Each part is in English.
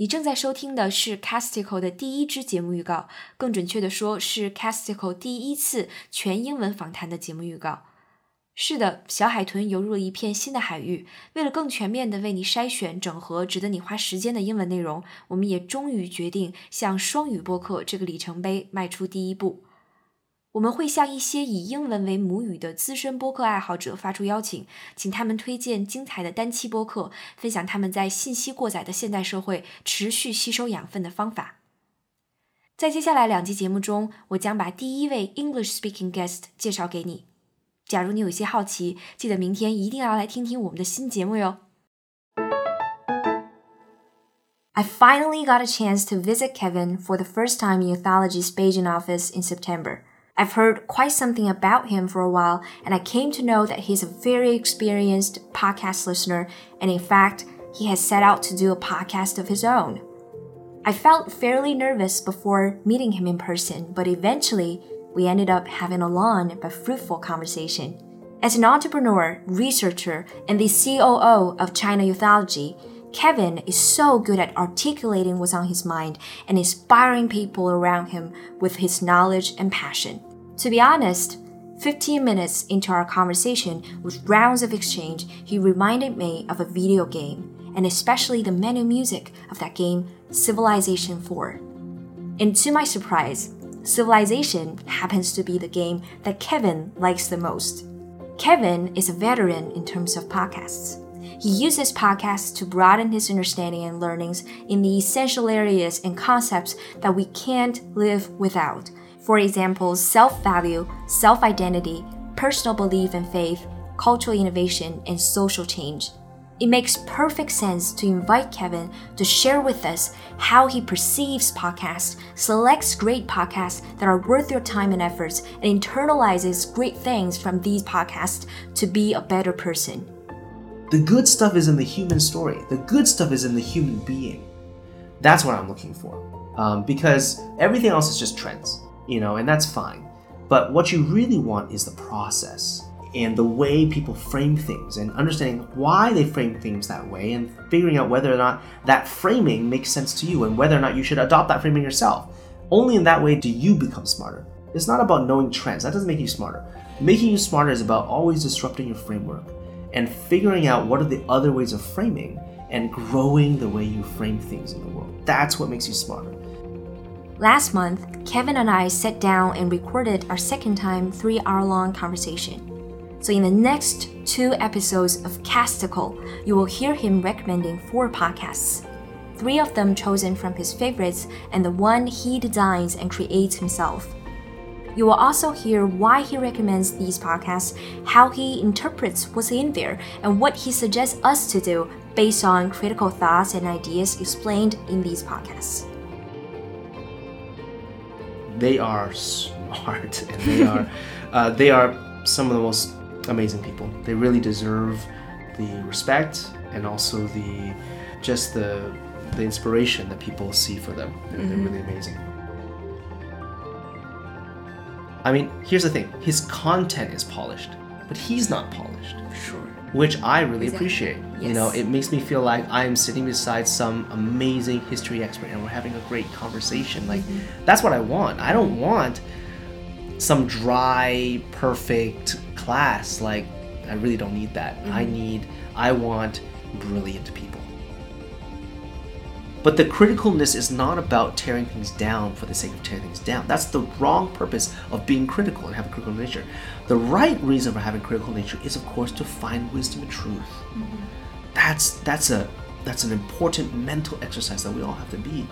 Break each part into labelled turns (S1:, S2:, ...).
S1: 你正在收听的是 Castico 的第一支节目预告，更准确的说是 Castico 第一次全英文访谈的节目预告。是的，小海豚游入了一片新的海域。为了更全面的为你筛选、整合值得你花时间的英文内容，我们也终于决定向双语播客这个里程碑迈出第一步。我们会向一些以英文为母语的资深播客爱好者发出邀请，请他们推荐精彩的单期播客，分享他们在信息过载的现代社会持续吸收养分的方法。在接下来两集节目中，我将把第一位 English speaking guest 介绍给你。假如你有些好奇，记得明天一定要来听听我们的新节目哟。I finally got a chance to visit Kevin for the first time in Ethology's Beijing office in September. I've heard quite something about him for a while, and I came to know that he's a very experienced podcast listener, and in fact, he has set out to do a podcast of his own. I felt fairly nervous before meeting him in person, but eventually, we ended up having a long but fruitful conversation. As an entrepreneur, researcher, and the COO of China Youthology, Kevin is so good at articulating what's on his mind and inspiring people around him with his knowledge and passion. To be honest, 15 minutes into our conversation with rounds of exchange, he reminded me of a video game, and especially the menu music of that game, Civilization 4. And to my surprise, Civilization happens to be the game that Kevin likes the most. Kevin is a veteran in terms of podcasts. He uses podcasts to broaden his understanding and learnings in the essential areas and concepts that we can't live without for example, self value, self identity, personal belief and faith, cultural innovation, and social change. It makes perfect sense to invite Kevin to share with us how he perceives podcasts, selects great podcasts that are worth your time and efforts, and internalizes great things from these podcasts to be a better person.
S2: The good stuff is in the human story, the good stuff is in the human being. That's what I'm looking for. Um, because everything else is just trends you know, and that's fine. But what you really want is the process and the way people frame things and understanding why they frame things that way and figuring out whether or not that framing makes sense to you and whether or not you should adopt that framing yourself. Only in that way do you become smarter. It's not about knowing trends, that doesn't make you smarter. Making you smarter is about always disrupting your framework and figuring out what are the other ways of framing and growing the way you frame things in the world. That's what makes you smarter.
S1: Last month, Kevin and I sat down and recorded our second time three hour long conversation. So, in the next two episodes of Casticle, you will hear him recommending four podcasts. Three of them chosen from his favorites, and the one he designs and creates himself. You will also hear why he recommends these podcasts, how he interprets what's in there, and what he suggests us to do based on critical thoughts and ideas explained in these podcasts
S2: they are smart and they are uh, they are some of the most amazing people. They really deserve the respect and also the just the the inspiration that people see for them. They're, mm-hmm. they're really amazing. I mean, here's the thing: his content is polished, but he's not polished.
S1: Sure
S2: which I really exactly. appreciate. Yes. You know, it makes me feel like I am sitting beside some amazing history expert and we're having a great conversation. Like, mm-hmm. that's what I want. I don't want some dry, perfect class. Like, I really don't need that. Mm-hmm. I need, I want brilliant people. But the criticalness is not about tearing things down for the sake of tearing things down. That's the wrong purpose of being critical and having critical nature. The right reason for having critical nature is, of course, to find wisdom and truth. Mm-hmm. That's that's a that's an important mental exercise that we all have to be.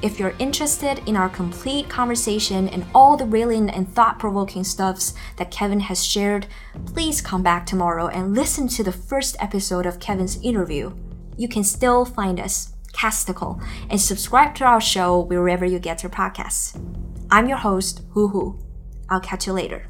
S1: If you're interested in our complete conversation and all the brilliant and thought provoking stuffs that Kevin has shared, please come back tomorrow and listen to the first episode of Kevin's interview you can still find us, Casticle, and subscribe to our show wherever you get your podcasts. I'm your host, Hoo Hoo. I'll catch you later.